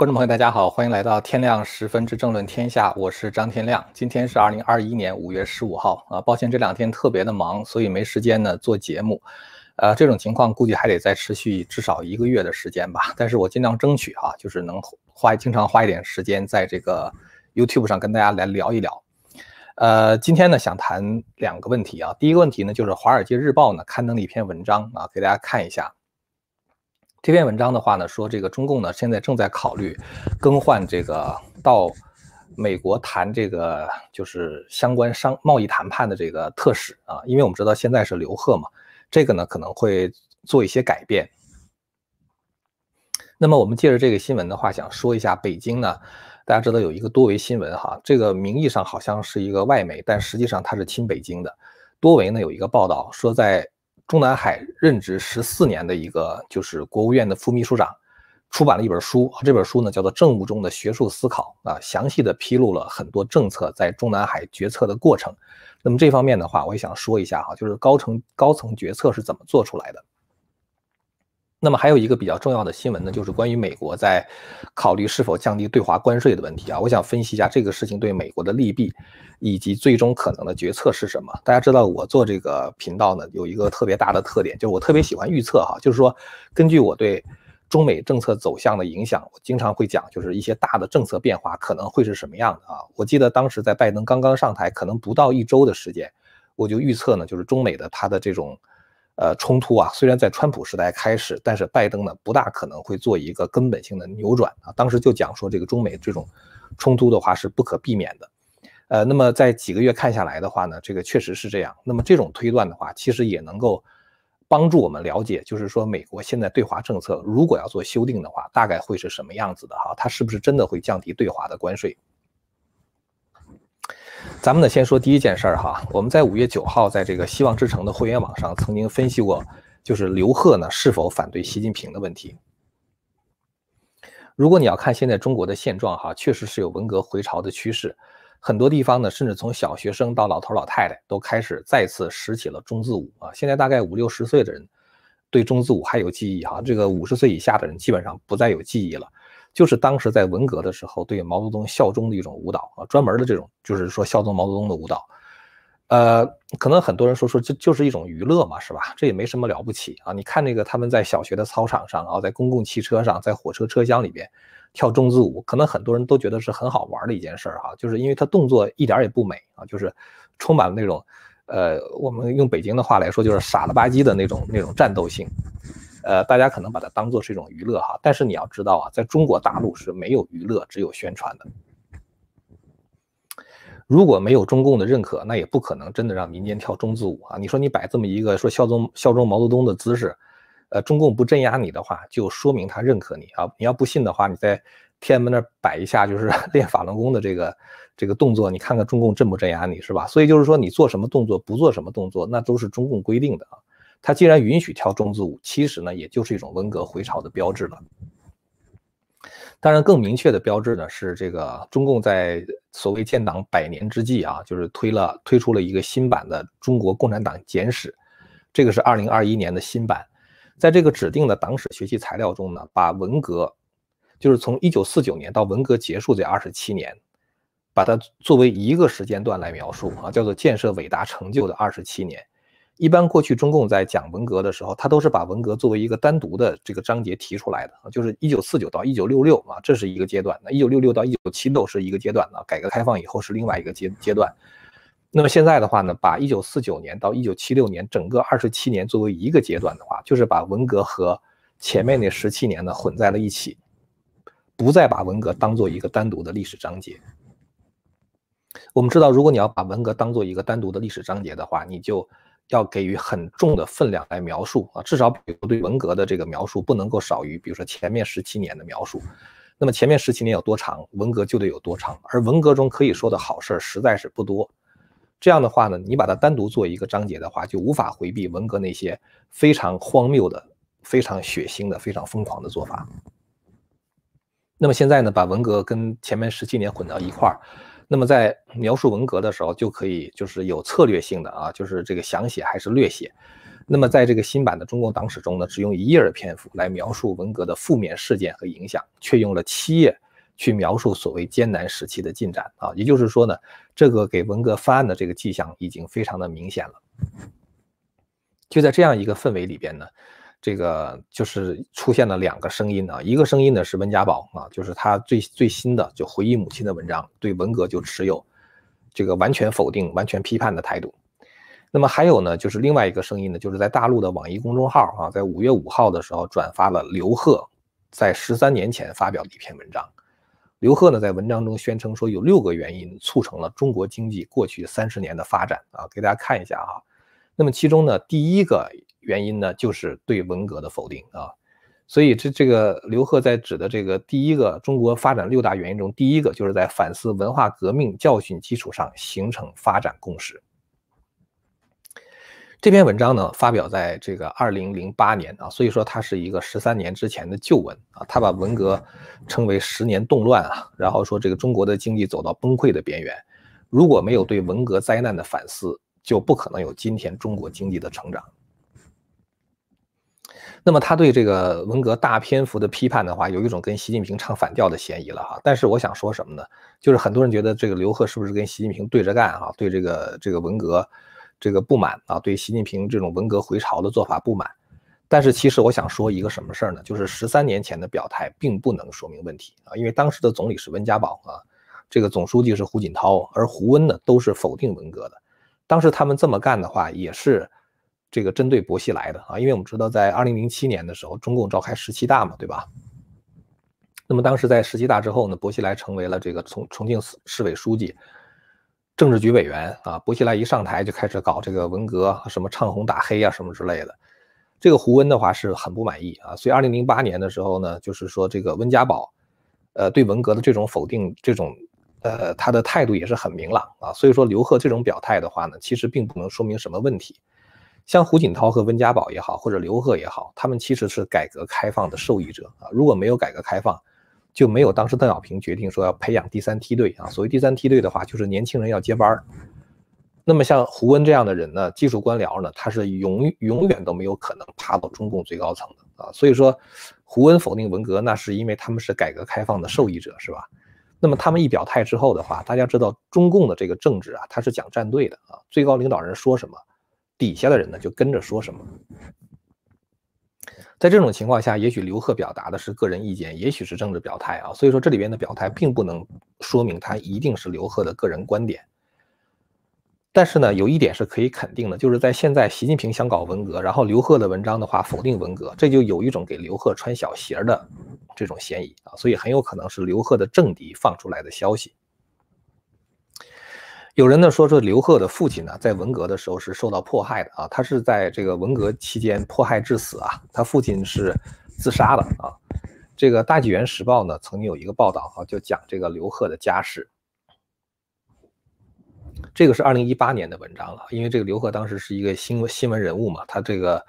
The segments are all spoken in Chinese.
观众朋友，大家好，欢迎来到天亮十分之政论天下，我是张天亮。今天是二零二一年五月十五号啊，抱歉这两天特别的忙，所以没时间呢做节目。呃，这种情况估计还得再持续至少一个月的时间吧。但是我尽量争取哈，就是能花经常花一点时间在这个 YouTube 上跟大家来聊一聊。呃，今天呢想谈两个问题啊，第一个问题呢就是《华尔街日报》呢刊登了一篇文章啊，给大家看一下。这篇文章的话呢，说这个中共呢现在正在考虑更换这个到美国谈这个就是相关商贸易谈判的这个特使啊，因为我们知道现在是刘鹤嘛，这个呢可能会做一些改变。那么我们借着这个新闻的话，想说一下北京呢，大家知道有一个多维新闻哈，这个名义上好像是一个外媒，但实际上它是亲北京的。多维呢有一个报道说在。中南海任职十四年的一个就是国务院的副秘书长，出版了一本书，这本书呢叫做《政务中的学术思考》啊，详细的披露了很多政策在中南海决策的过程。那么这方面的话，我也想说一下哈，就是高层高层决策是怎么做出来的。那么还有一个比较重要的新闻呢，就是关于美国在考虑是否降低对华关税的问题啊。我想分析一下这个事情对美国的利弊，以及最终可能的决策是什么。大家知道我做这个频道呢，有一个特别大的特点，就是我特别喜欢预测哈，就是说根据我对中美政策走向的影响，我经常会讲，就是一些大的政策变化可能会是什么样的啊。我记得当时在拜登刚刚上台，可能不到一周的时间，我就预测呢，就是中美的它的这种。呃，冲突啊，虽然在川普时代开始，但是拜登呢不大可能会做一个根本性的扭转啊。当时就讲说，这个中美这种冲突的话是不可避免的。呃，那么在几个月看下来的话呢，这个确实是这样。那么这种推断的话，其实也能够帮助我们了解，就是说美国现在对华政策如果要做修订的话，大概会是什么样子的哈？它是不是真的会降低对华的关税？咱们呢，先说第一件事儿哈。我们在五月九号，在这个希望之城的会员网上曾经分析过，就是刘鹤呢是否反对习近平的问题。如果你要看现在中国的现状哈，确实是有文革回潮的趋势，很多地方呢，甚至从小学生到老头老太太都开始再次拾起了中字舞啊。现在大概五六十岁的人对中字舞还有记忆哈，这个五十岁以下的人基本上不再有记忆了。就是当时在文革的时候，对毛泽东效忠的一种舞蹈啊，专门的这种，就是说效忠毛泽东的舞蹈。呃，可能很多人说说这就是一种娱乐嘛，是吧？这也没什么了不起啊。你看那个他们在小学的操场上啊，在公共汽车上，在火车车厢里边跳中字舞，可能很多人都觉得是很好玩的一件事儿哈。就是因为他动作一点也不美啊，就是充满了那种，呃，我们用北京的话来说，就是傻了吧唧的那种那种战斗性。呃，大家可能把它当做是一种娱乐哈，但是你要知道啊，在中国大陆是没有娱乐，只有宣传的。如果没有中共的认可，那也不可能真的让民间跳中字舞啊。你说你摆这么一个说效忠效忠毛泽东的姿势，呃，中共不镇压你的话，就说明他认可你啊。你要不信的话，你在天安门那摆一下就是 练法轮功的这个这个动作，你看看中共镇不镇压你是吧？所以就是说你做什么动作，不做什么动作，那都是中共规定的啊。他既然允许跳中字舞，其实呢，也就是一种文革回潮的标志了。当然，更明确的标志呢，是这个中共在所谓建党百年之际啊，就是推了推出了一个新版的《中国共产党简史》，这个是二零二一年的新版。在这个指定的党史学习材料中呢，把文革，就是从一九四九年到文革结束这二十七年，把它作为一个时间段来描述啊，叫做建设伟大成就的二十七年。一般过去中共在讲文革的时候，他都是把文革作为一个单独的这个章节提出来的，就是一九四九到一九六六啊，这是一个阶段；那一九六六到一九七六是一个阶段啊，改革开放以后是另外一个阶阶段。那么现在的话呢，把一九四九年到一九七六年整个二十七年作为一个阶段的话，就是把文革和前面那十七年呢混在了一起，不再把文革当做一个单独的历史章节。我们知道，如果你要把文革当做一个单独的历史章节的话，你就要给予很重的分量来描述啊，至少比如对文革的这个描述不能够少于，比如说前面十七年的描述。那么前面十七年有多长，文革就得有多长。而文革中可以说的好事实在是不多。这样的话呢，你把它单独做一个章节的话，就无法回避文革那些非常荒谬的、非常血腥的、非常疯狂的做法。那么现在呢，把文革跟前面十七年混到一块儿。那么在描述文革的时候，就可以就是有策略性的啊，就是这个详写还是略写。那么在这个新版的中共党史中呢，只用一页的篇幅来描述文革的负面事件和影响，却用了七页去描述所谓艰难时期的进展啊。也就是说呢，这个给文革翻案的这个迹象已经非常的明显了。就在这样一个氛围里边呢，这个就是出现了两个声音啊，一个声音呢是温家宝啊，就是他最最新的就回忆母亲的文章，对文革就持有这个完全否定、完全批判的态度。那么还有呢，就是另外一个声音呢，就是在大陆的网易公众号啊，在五月五号的时候转发了刘鹤在十三年前发表的一篇文章。刘鹤呢在文章中宣称说，有六个原因促成了中国经济过去三十年的发展啊，给大家看一下啊。那么其中呢，第一个原因呢，就是对文革的否定啊。所以这这个刘鹤在指的这个第一个中国发展六大原因中，第一个就是在反思文化革命教训基础上形成发展共识。这篇文章呢，发表在这个二零零八年啊，所以说它是一个十三年之前的旧文啊。他把文革称为十年动乱啊，然后说这个中国的经济走到崩溃的边缘，如果没有对文革灾难的反思，就不可能有今天中国经济的成长。那么他对这个文革大篇幅的批判的话，有一种跟习近平唱反调的嫌疑了哈。但是我想说什么呢？就是很多人觉得这个刘鹤是不是跟习近平对着干啊？对这个这个文革。这个不满啊，对习近平这种文革回潮的做法不满，但是其实我想说一个什么事儿呢？就是十三年前的表态并不能说明问题啊，因为当时的总理是温家宝啊，这个总书记是胡锦涛，而胡温呢都是否定文革的。当时他们这么干的话，也是这个针对薄熙来的啊，因为我们知道在二零零七年的时候，中共召开十七大嘛，对吧？那么当时在十七大之后呢，薄熙来成为了这个重重庆市市委书记。政治局委员啊，薄熙来一上台就开始搞这个文革，什么唱红打黑啊，什么之类的。这个胡温的话是很不满意啊，所以二零零八年的时候呢，就是说这个温家宝，呃，对文革的这种否定，这种呃他的态度也是很明朗啊。所以说刘鹤这种表态的话呢，其实并不能说明什么问题。像胡锦涛和温家宝也好，或者刘鹤也好，他们其实是改革开放的受益者啊。如果没有改革开放，就没有当时邓小平决定说要培养第三梯队啊。所谓第三梯队的话，就是年轻人要接班儿。那么像胡温这样的人呢，技术官僚呢，他是永永远都没有可能爬到中共最高层的啊。所以说，胡温否定文革，那是因为他们是改革开放的受益者，是吧？那么他们一表态之后的话，大家知道中共的这个政治啊，他是讲站队的啊。最高领导人说什么，底下的人呢就跟着说什么。在这种情况下，也许刘鹤表达的是个人意见，也许是政治表态啊。所以说这里边的表态并不能说明他一定是刘鹤的个人观点。但是呢，有一点是可以肯定的，就是在现在习近平想搞文革，然后刘鹤的文章的话否定文革，这就有一种给刘鹤穿小鞋的这种嫌疑啊。所以很有可能是刘鹤的政敌放出来的消息。有人呢说说刘贺的父亲呢，在文革的时候是受到迫害的啊，他是在这个文革期间迫害致死啊，他父亲是自杀的啊。这个《大纪元时报》呢曾经有一个报道啊，就讲这个刘贺的家世。这个是二零一八年的文章了，因为这个刘贺当时是一个新闻新闻人物嘛，他这个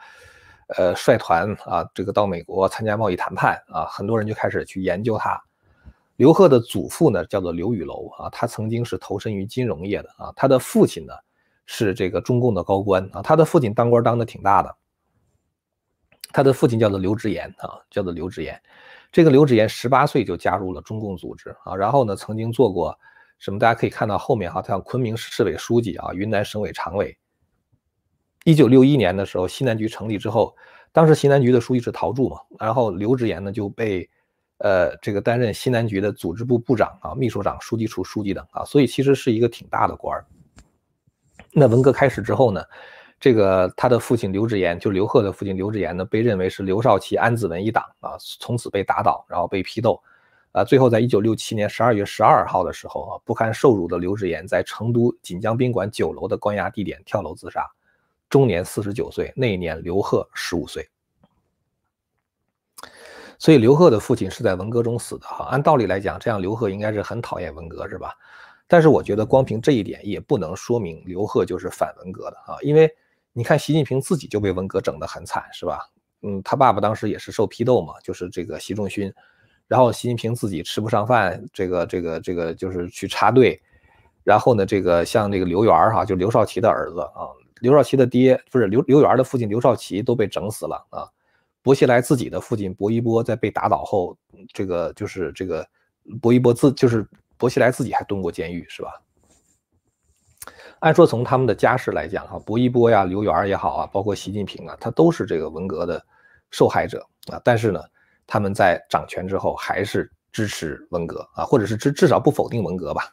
呃率团啊，这个到美国参加贸易谈判啊，很多人就开始去研究他。刘鹤的祖父呢，叫做刘宇楼啊，他曾经是投身于金融业的啊。他的父亲呢，是这个中共的高官啊。他的父亲当官当的挺大的。他的父亲叫做刘直言啊，叫做刘直言。这个刘直言十八岁就加入了中共组织啊，然后呢，曾经做过什么？大家可以看到后面哈，他像昆明市委书记啊，云南省委常委。一九六一年的时候，西南局成立之后，当时西南局的书记是陶铸嘛，然后刘直言呢就被。呃，这个担任西南局的组织部部长啊、秘书长、书记处书记等啊，所以其实是一个挺大的官儿。那文革开始之后呢，这个他的父亲刘志言，就刘贺的父亲刘志言呢，被认为是刘少奇、安子文一党啊，从此被打倒，然后被批斗，啊，最后在一九六七年十二月十二号的时候啊，不堪受辱的刘志言在成都锦江宾馆九楼的关押地点跳楼自杀，终年四十九岁。那一年刘贺十五岁。所以刘贺的父亲是在文革中死的哈，按道理来讲，这样刘贺应该是很讨厌文革是吧？但是我觉得光凭这一点也不能说明刘贺就是反文革的啊，因为你看习近平自己就被文革整得很惨是吧？嗯，他爸爸当时也是受批斗嘛，就是这个习仲勋，然后习近平自己吃不上饭，这个这个这个就是去插队，然后呢，这个像这个刘源哈，就刘少奇的儿子啊，刘少奇的爹不是刘刘源的父亲刘少奇都被整死了啊。薄熙来自己的父亲薄一波在被打倒后，这个就是这个薄一波自就是薄熙来自己还蹲过监狱，是吧？按说从他们的家世来讲，哈，薄一波呀、刘源也好啊，包括习近平啊，他都是这个文革的受害者啊。但是呢，他们在掌权之后还是支持文革啊，或者是至至少不否定文革吧。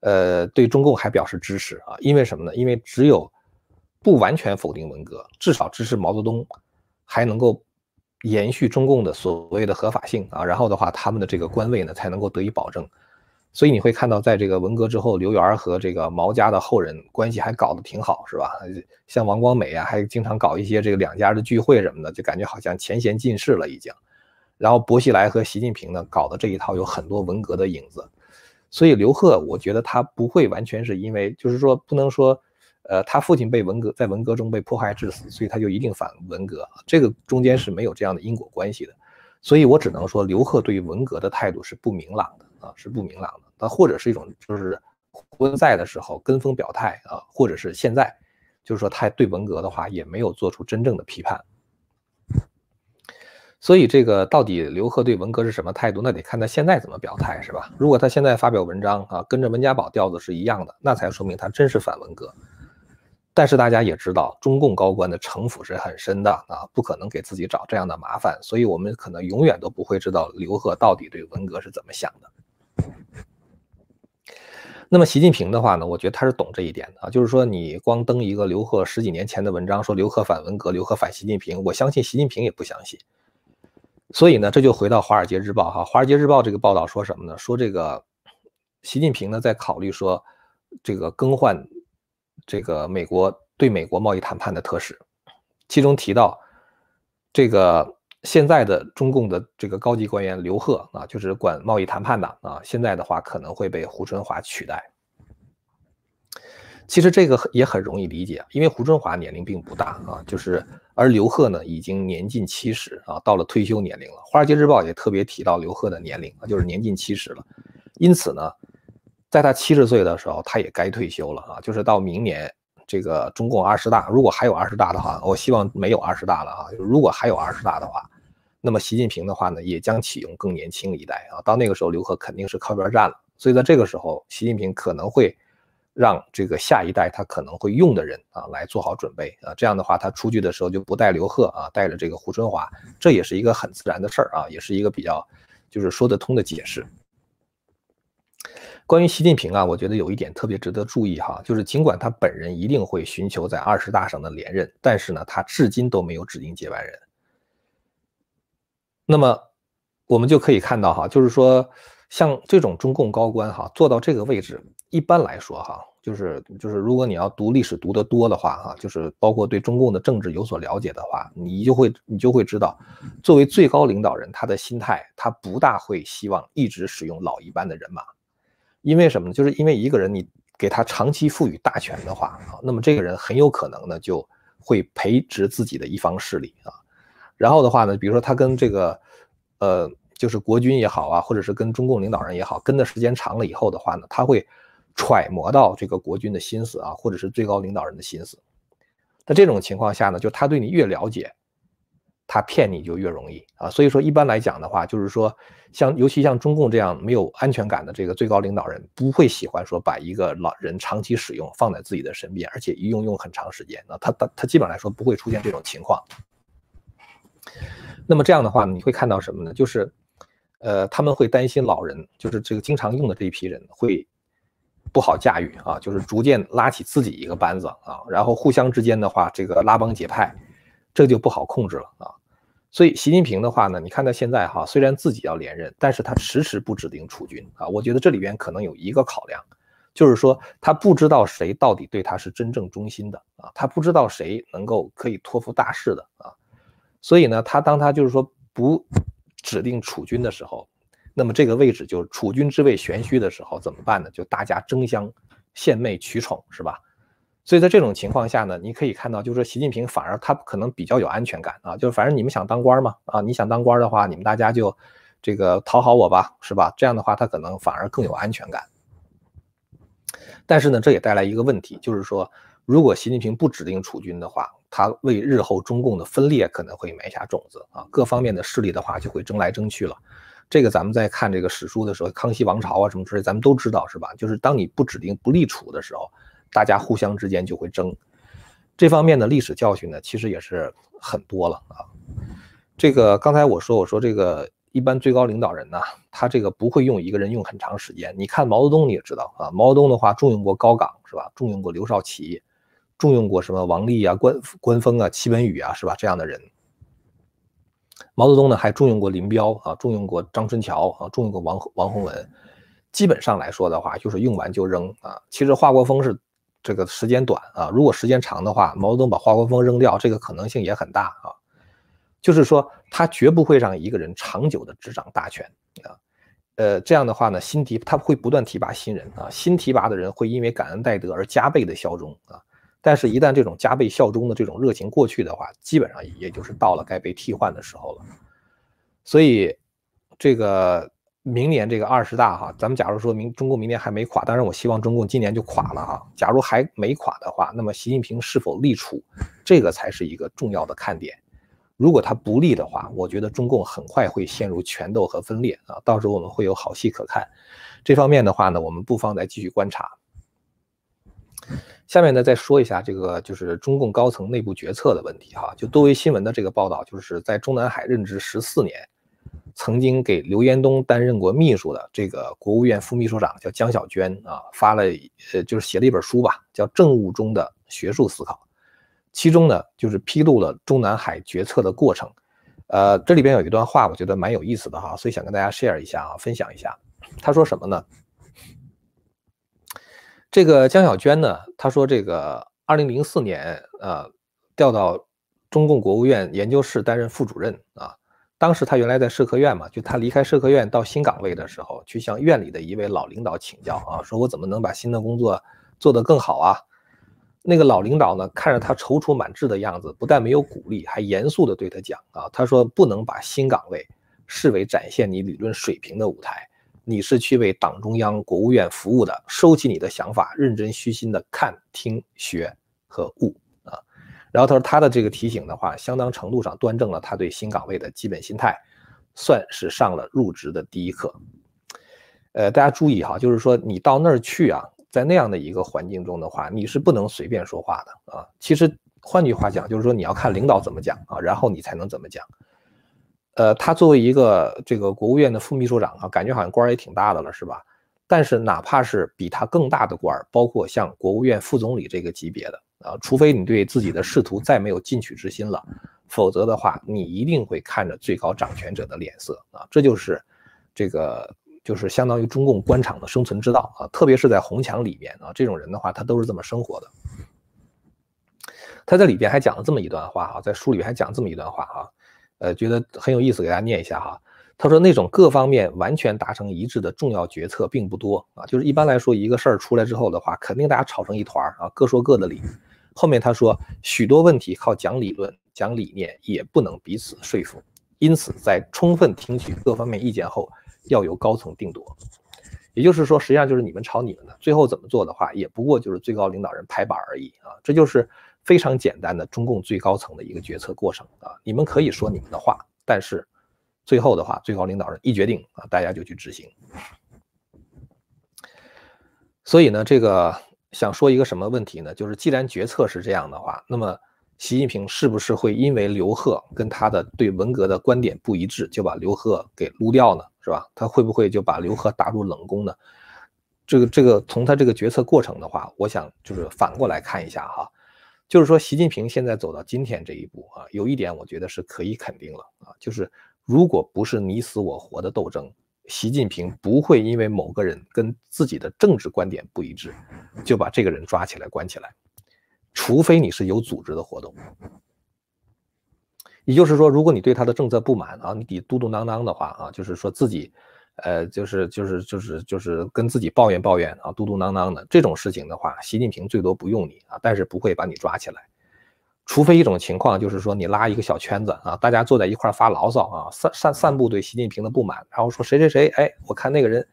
呃，对中共还表示支持啊，因为什么呢？因为只有不完全否定文革，至少支持毛泽东。还能够延续中共的所谓的合法性啊，然后的话，他们的这个官位呢才能够得以保证。所以你会看到，在这个文革之后，刘源和这个毛家的后人关系还搞得挺好，是吧？像王光美啊，还经常搞一些这个两家的聚会什么的，就感觉好像前贤尽释了已经。然后薄熙来和习近平呢搞的这一套有很多文革的影子，所以刘贺，我觉得他不会完全是因为，就是说不能说。呃，他父亲被文革在文革中被迫害致死，所以他就一定反文革，这个中间是没有这样的因果关系的，所以我只能说刘贺对于文革的态度是不明朗的啊，是不明朗的，他或者是一种就是婚在的时候跟风表态啊，或者是现在就是说他对文革的话也没有做出真正的批判，所以这个到底刘贺对文革是什么态度，那得看他现在怎么表态是吧？如果他现在发表文章啊，跟着温家宝调子是一样的，那才说明他真是反文革。但是大家也知道，中共高官的城府是很深的啊，不可能给自己找这样的麻烦，所以我们可能永远都不会知道刘贺到底对文革是怎么想的。那么习近平的话呢，我觉得他是懂这一点的啊，就是说你光登一个刘贺十几年前的文章，说刘贺反文革，刘贺反习近平，我相信习近平也不相信。所以呢，这就回到《华尔街日报》哈，《华尔街日报》这个报道说什么呢？说这个习近平呢在考虑说这个更换。这个美国对美国贸易谈判的特使，其中提到这个现在的中共的这个高级官员刘鹤啊，就是管贸易谈判的啊，现在的话可能会被胡春华取代。其实这个也很容易理解，因为胡春华年龄并不大啊，就是而刘鹤呢已经年近七十啊，到了退休年龄了。华尔街日报也特别提到刘鹤的年龄啊，就是年近七十了，因此呢。在他七十岁的时候，他也该退休了啊！就是到明年这个中共二十大，如果还有二十大的话，我希望没有二十大了啊！如果还有二十大的话，那么习近平的话呢，也将启用更年轻一代啊！到那个时候，刘鹤肯定是靠边站了。所以在这个时候，习近平可能会让这个下一代他可能会用的人啊来做好准备啊！这样的话，他出去的时候就不带刘贺啊，带着这个胡春华，这也是一个很自然的事儿啊，也是一个比较就是说得通的解释。关于习近平啊，我觉得有一点特别值得注意哈，就是尽管他本人一定会寻求在二十大上的连任，但是呢，他至今都没有指定接班人。那么我们就可以看到哈，就是说像这种中共高官哈，做到这个位置，一般来说哈，就是就是如果你要读历史读得多的话哈，就是包括对中共的政治有所了解的话，你就会你就会知道，作为最高领导人，他的心态他不大会希望一直使用老一般的人马。因为什么呢？就是因为一个人，你给他长期赋予大权的话啊，那么这个人很有可能呢就会培植自己的一方势力啊。然后的话呢，比如说他跟这个，呃，就是国军也好啊，或者是跟中共领导人也好，跟的时间长了以后的话呢，他会揣摩到这个国军的心思啊，或者是最高领导人的心思。在这种情况下呢，就他对你越了解。他骗你就越容易啊，所以说一般来讲的话，就是说像尤其像中共这样没有安全感的这个最高领导人，不会喜欢说把一个老人长期使用放在自己的身边，而且一用用很长时间。那他他他基本上来说不会出现这种情况。那么这样的话，你会看到什么呢？就是，呃，他们会担心老人，就是这个经常用的这一批人会不好驾驭啊，就是逐渐拉起自己一个班子啊，然后互相之间的话，这个拉帮结派。这就不好控制了啊，所以习近平的话呢，你看他现在哈，虽然自己要连任，但是他迟迟不指定储君啊。我觉得这里边可能有一个考量，就是说他不知道谁到底对他是真正忠心的啊，他不知道谁能够可以托付大事的啊。所以呢，他当他就是说不指定储君的时候，那么这个位置就是储君之位玄虚的时候怎么办呢？就大家争相献媚取宠，是吧？所以在这种情况下呢，你可以看到，就是说习近平反而他可能比较有安全感啊，就是反正你们想当官嘛，啊，你想当官的话，你们大家就这个讨好我吧，是吧？这样的话，他可能反而更有安全感。但是呢，这也带来一个问题，就是说如果习近平不指定储君的话，他为日后中共的分裂可能会埋下种子啊，各方面的势力的话就会争来争去了。这个咱们在看这个史书的时候，康熙王朝啊什么之类，咱们都知道是吧？就是当你不指定不立储的时候，大家互相之间就会争。这方面的历史教训呢，其实也是很多了啊。这个刚才我说，我说这个一般最高领导人呢，他这个不会用一个人用很长时间。你看毛泽东你也知道啊，毛泽东的话重用过高岗是吧？重用过刘少奇。重用过什么王立啊、关关锋啊、戚文宇啊，是吧？这样的人。毛泽东呢还重用过林彪啊，重用过张春桥啊，重用过王王洪文。基本上来说的话，就是用完就扔啊。其实华国锋是这个时间短啊，如果时间长的话，毛泽东把华国锋扔掉，这个可能性也很大啊。就是说，他绝不会让一个人长久的执掌大权啊。呃，这样的话呢，新提他会不断提拔新人啊，新提拔的人会因为感恩戴德而加倍的效忠啊。但是，一旦这种加倍效忠的这种热情过去的话，基本上也就是到了该被替换的时候了。所以，这个明年这个二十大哈，咱们假如说明中共明年还没垮，当然我希望中共今年就垮了哈。假如还没垮的话，那么习近平是否立储，这个才是一个重要的看点。如果他不立的话，我觉得中共很快会陷入权斗和分裂啊，到时候我们会有好戏可看。这方面的话呢，我们不妨再继续观察。下面呢，再说一下这个就是中共高层内部决策的问题哈。就多维新闻的这个报道，就是在中南海任职十四年，曾经给刘延东担任过秘书的这个国务院副秘书长叫江小娟啊，发了呃就是写了一本书吧，叫《政务中的学术思考》，其中呢就是披露了中南海决策的过程。呃，这里边有一段话，我觉得蛮有意思的哈，所以想跟大家 share 一下啊，分享一下。他说什么呢？这个江小娟呢，她说这个二零零四年，呃，调到中共国务院研究室担任副主任啊。当时他原来在社科院嘛，就他离开社科院到新岗位的时候，去向院里的一位老领导请教啊，说我怎么能把新的工作做得更好啊？那个老领导呢，看着他踌躇满志的样子，不但没有鼓励，还严肃地对他讲啊，他说不能把新岗位视为展现你理论水平的舞台。你是去为党中央、国务院服务的，收起你的想法，认真虚心的看、听、学和悟。然后他说，他的这个提醒的话，相当程度上端正了他对新岗位的基本心态，算是上了入职的第一课。呃，大家注意哈，就是说你到那儿去啊，在那样的一个环境中的话，你是不能随便说话的啊。其实换句话讲，就是说你要看领导怎么讲啊，然后你才能怎么讲。呃，他作为一个这个国务院的副秘书长啊，感觉好像官儿也挺大的了，是吧？但是哪怕是比他更大的官儿，包括像国务院副总理这个级别的啊，除非你对自己的仕途再没有进取之心了，否则的话，你一定会看着最高掌权者的脸色啊。这就是这个就是相当于中共官场的生存之道啊，特别是在红墙里面啊，这种人的话，他都是这么生活的。他在里边还讲了这么一段话哈，在书里还讲这么一段话哈。呃，觉得很有意思，给大家念一下哈。他说，那种各方面完全达成一致的重要决策并不多啊。就是一般来说，一个事儿出来之后的话，肯定大家吵成一团儿啊，各说各的理。后面他说，许多问题靠讲理论、讲理念也不能彼此说服，因此在充分听取各方面意见后，要由高层定夺。也就是说，实际上就是你们吵你们的，最后怎么做的话，也不过就是最高领导人拍板而已啊。这就是。非常简单的中共最高层的一个决策过程啊，你们可以说你们的话，但是最后的话，最高领导人一决定啊，大家就去执行。所以呢，这个想说一个什么问题呢？就是既然决策是这样的话，那么习近平是不是会因为刘鹤跟他的对文革的观点不一致，就把刘鹤给撸掉呢？是吧？他会不会就把刘鹤打入冷宫呢？这个这个从他这个决策过程的话，我想就是反过来看一下哈。就是说，习近平现在走到今天这一步啊，有一点我觉得是可以肯定了啊，就是如果不是你死我活的斗争，习近平不会因为某个人跟自己的政治观点不一致，就把这个人抓起来关起来，除非你是有组织的活动。也就是说，如果你对他的政策不满啊，你得嘟嘟囔囔的话啊，就是说自己。呃，就是就是就是就是跟自己抱怨抱怨啊，嘟嘟囔囔的这种事情的话，习近平最多不用你啊，但是不会把你抓起来，除非一种情况，就是说你拉一个小圈子啊，大家坐在一块发牢骚啊，散散散布对习近平的不满，然后说谁谁谁，哎，我看那个人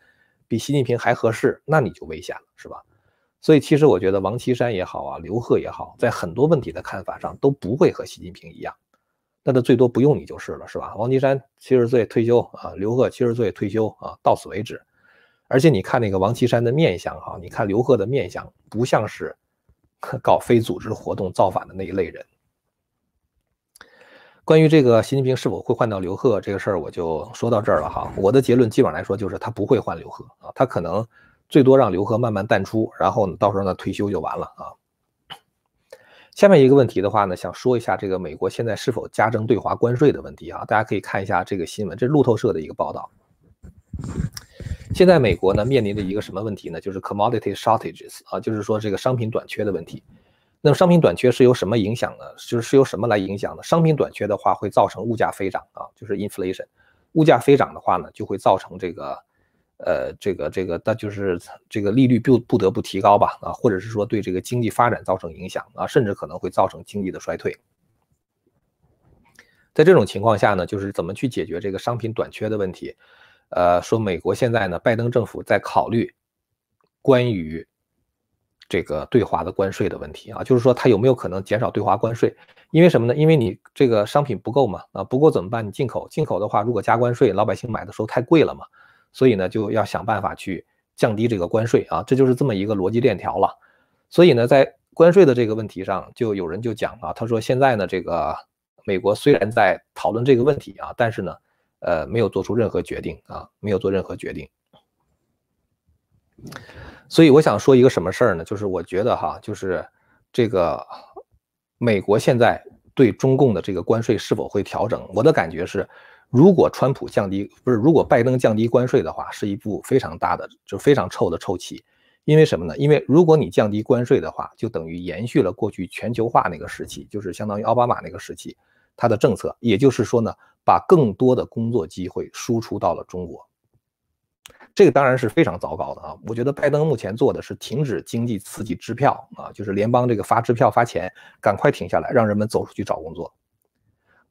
比习近平还合适，那你就危险了，是吧？所以其实我觉得王岐山也好啊，刘鹤也好，在很多问题的看法上都不会和习近平一样。那他最多不用你就是了，是吧？王岐山七十岁退休啊，刘鹤七十岁退休啊，到此为止。而且你看那个王岐山的面相哈，你看刘鹤的面相，不像是 搞非组织活动造反的那一类人。关于这个习近平是否会换掉刘鹤这个事儿，我就说到这儿了哈。我的结论基本上来说就是他不会换刘鹤啊，他可能最多让刘鹤慢慢淡出，然后呢，到时候呢退休就完了啊。下面一个问题的话呢，想说一下这个美国现在是否加征对华关税的问题啊？大家可以看一下这个新闻，这是路透社的一个报道。现在美国呢面临着一个什么问题呢？就是 commodity shortages 啊，就是说这个商品短缺的问题。那么商品短缺是由什么影响呢？就是是由什么来影响呢？商品短缺的话会造成物价飞涨啊，就是 inflation。物价飞涨的话呢，就会造成这个，呃，这个这个，那就是这个利率不不得不提高吧啊，或者是说对这个经济发展造成影响啊，甚至可能会造成经济的衰退。在这种情况下呢，就是怎么去解决这个商品短缺的问题？呃，说美国现在呢，拜登政府在考虑关于。这个对华的关税的问题啊，就是说它有没有可能减少对华关税？因为什么呢？因为你这个商品不够嘛，啊不够怎么办？你进口，进口的话，如果加关税，老百姓买的时候太贵了嘛，所以呢就要想办法去降低这个关税啊，这就是这么一个逻辑链条了。所以呢，在关税的这个问题上，就有人就讲啊，他说现在呢，这个美国虽然在讨论这个问题啊，但是呢，呃，没有做出任何决定啊，没有做任何决定。所以我想说一个什么事儿呢？就是我觉得哈，就是这个美国现在对中共的这个关税是否会调整？我的感觉是，如果川普降低，不是如果拜登降低关税的话，是一部非常大的，就非常臭的臭棋。因为什么呢？因为如果你降低关税的话，就等于延续了过去全球化那个时期，就是相当于奥巴马那个时期他的政策，也就是说呢，把更多的工作机会输出到了中国。这个当然是非常糟糕的啊！我觉得拜登目前做的是停止经济刺激支票啊，就是联邦这个发支票发钱，赶快停下来，让人们走出去找工作。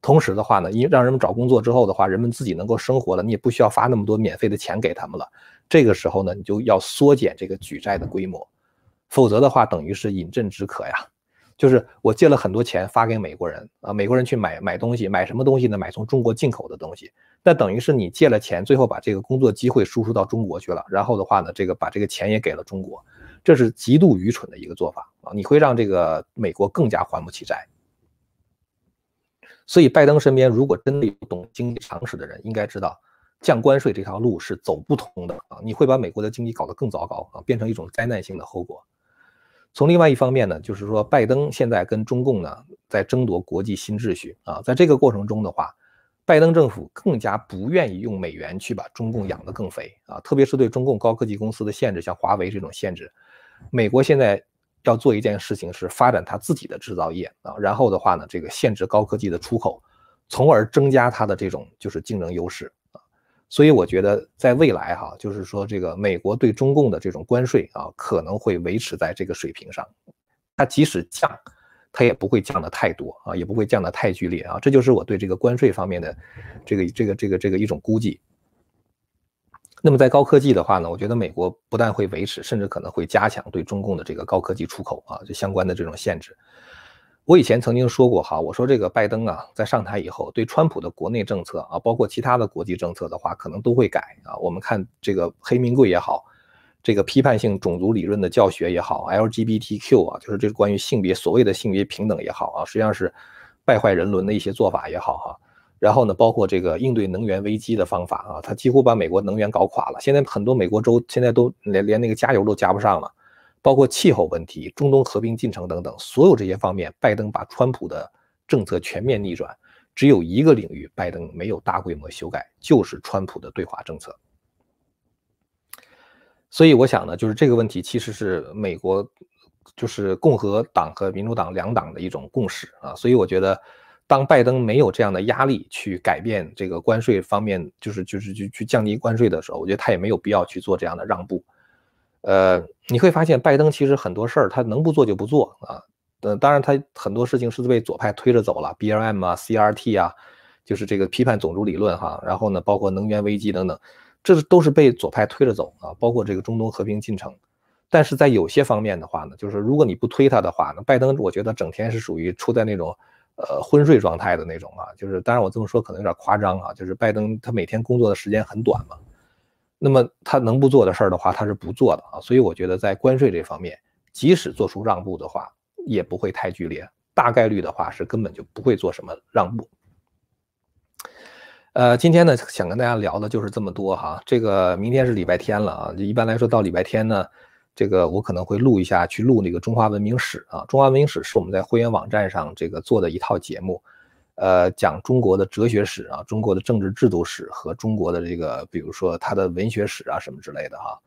同时的话呢，因让人们找工作之后的话，人们自己能够生活了，你也不需要发那么多免费的钱给他们了。这个时候呢，你就要缩减这个举债的规模，否则的话，等于是饮鸩止渴呀。就是我借了很多钱发给美国人啊，美国人去买买东西，买什么东西呢？买从中国进口的东西。那等于是你借了钱，最后把这个工作机会输出到中国去了，然后的话呢，这个把这个钱也给了中国，这是极度愚蠢的一个做法啊！你会让这个美国更加还不起债。所以拜登身边如果真的有懂经济常识的人，应该知道降关税这条路是走不通的啊！你会把美国的经济搞得更糟糕啊，变成一种灾难性的后果。从另外一方面呢，就是说，拜登现在跟中共呢在争夺国际新秩序啊，在这个过程中的话，拜登政府更加不愿意用美元去把中共养得更肥啊，特别是对中共高科技公司的限制，像华为这种限制，美国现在要做一件事情是发展它自己的制造业啊，然后的话呢，这个限制高科技的出口，从而增加它的这种就是竞争优势。所以我觉得，在未来哈，就是说这个美国对中共的这种关税啊，可能会维持在这个水平上。它即使降，它也不会降的太多啊，也不会降的太剧烈啊。这就是我对这个关税方面的这个这个这个这个一种估计。那么在高科技的话呢，我觉得美国不但会维持，甚至可能会加强对中共的这个高科技出口啊，就相关的这种限制。我以前曾经说过哈，我说这个拜登啊，在上台以后，对川普的国内政策啊，包括其他的国际政策的话，可能都会改啊。我们看这个黑名贵也好，这个批判性种族理论的教学也好，LGBTQ 啊，就是这个关于性别所谓的性别平等也好啊，实际上是败坏人伦的一些做法也好哈。然后呢，包括这个应对能源危机的方法啊，他几乎把美国能源搞垮了。现在很多美国州现在都连连那个加油都加不上了。包括气候问题、中东和平进程等等，所有这些方面，拜登把川普的政策全面逆转。只有一个领域，拜登没有大规模修改，就是川普的对华政策。所以我想呢，就是这个问题其实是美国，就是共和党和民主党两党的一种共识啊。所以我觉得，当拜登没有这样的压力去改变这个关税方面，就是就是去去降低关税的时候，我觉得他也没有必要去做这样的让步。呃，你会发现拜登其实很多事儿他能不做就不做啊。呃，当然他很多事情是被左派推着走了，B R M 啊，C R T 啊，就是这个批判种族理论哈。然后呢，包括能源危机等等，这都是被左派推着走啊。包括这个中东和平进程，但是在有些方面的话呢，就是如果你不推他的话，呢拜登我觉得整天是属于处在那种呃昏睡状态的那种啊。就是当然我这么说可能有点夸张啊，就是拜登他每天工作的时间很短嘛，那么他能不做的事儿的话，他是不做的啊。所以我觉得在关税这方面，即使做出让步的话，也不会太剧烈，大概率的话是根本就不会做什么让步。呃，今天呢，想跟大家聊的就是这么多哈。这个明天是礼拜天了啊，一般来说到礼拜天呢，这个我可能会录一下，去录那个中华文明史啊。中华文明史是我们在会员网站上这个做的一套节目，呃，讲中国的哲学史啊，中国的政治制度史和中国的这个，比如说它的文学史啊什么之类的哈。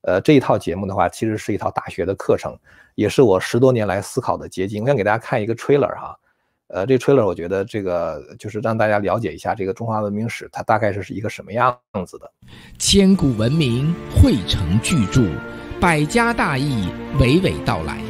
呃，这一套节目的话，其实是一套大学的课程，也是我十多年来思考的结晶。我想给大家看一个 trailer 哈。呃，这 trailer 我觉得这个就是让大家了解一下这个中华文明史，它大概是一个什么样子的。千古文明汇成巨著，百家大义娓娓道来。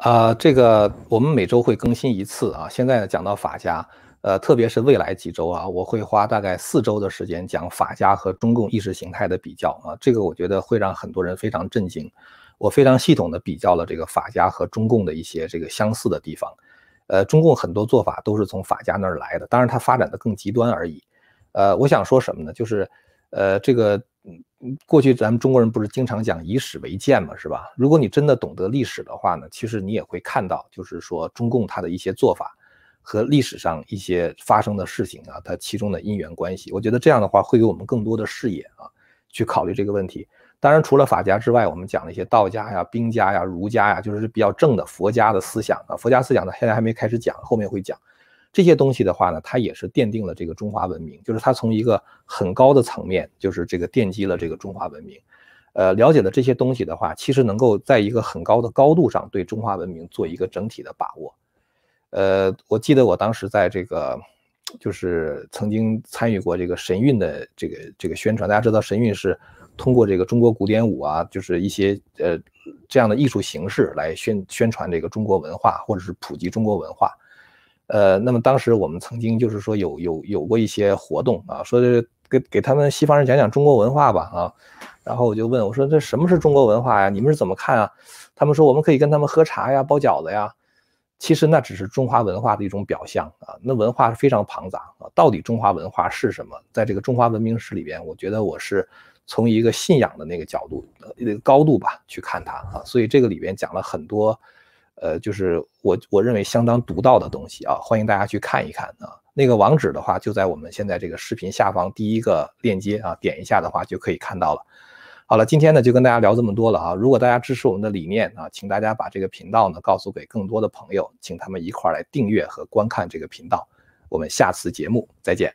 啊，这个我们每周会更新一次啊。现在呢，讲到法家，呃，特别是未来几周啊，我会花大概四周的时间讲法家和中共意识形态的比较啊。这个我觉得会让很多人非常震惊。我非常系统的比较了这个法家和中共的一些这个相似的地方。呃，中共很多做法都是从法家那儿来的，当然它发展的更极端而已。呃，我想说什么呢？就是，呃，这个过去咱们中国人不是经常讲以史为鉴嘛，是吧？如果你真的懂得历史的话呢，其实你也会看到，就是说中共它的一些做法和历史上一些发生的事情啊，它其中的因缘关系。我觉得这样的话会给我们更多的视野啊，去考虑这个问题。当然，除了法家之外，我们讲了一些道家呀、兵家呀、儒家呀，就是比较正的佛家的思想啊。佛家思想呢，现在还没开始讲，后面会讲这些东西的话呢，它也是奠定了这个中华文明，就是它从一个很高的层面，就是这个奠基了这个中华文明。呃，了解了这些东西的话，其实能够在一个很高的高度上对中华文明做一个整体的把握。呃，我记得我当时在这个，就是曾经参与过这个神韵的这个这个宣传。大家知道神韵是。通过这个中国古典舞啊，就是一些呃这样的艺术形式来宣宣传这个中国文化，或者是普及中国文化。呃，那么当时我们曾经就是说有有有过一些活动啊，说给给他们西方人讲讲中国文化吧啊。然后我就问我说这什么是中国文化呀？你们是怎么看啊？他们说我们可以跟他们喝茶呀，包饺子呀。其实那只是中华文化的一种表象啊。那文化是非常庞杂啊。到底中华文化是什么？在这个中华文明史里边，我觉得我是。从一个信仰的那个角度、那个高度吧去看它啊，所以这个里边讲了很多，呃，就是我我认为相当独到的东西啊，欢迎大家去看一看啊。那个网址的话就在我们现在这个视频下方第一个链接啊，点一下的话就可以看到了。好了，今天呢就跟大家聊这么多了啊。如果大家支持我们的理念啊，请大家把这个频道呢告诉给更多的朋友，请他们一块儿来订阅和观看这个频道。我们下次节目再见。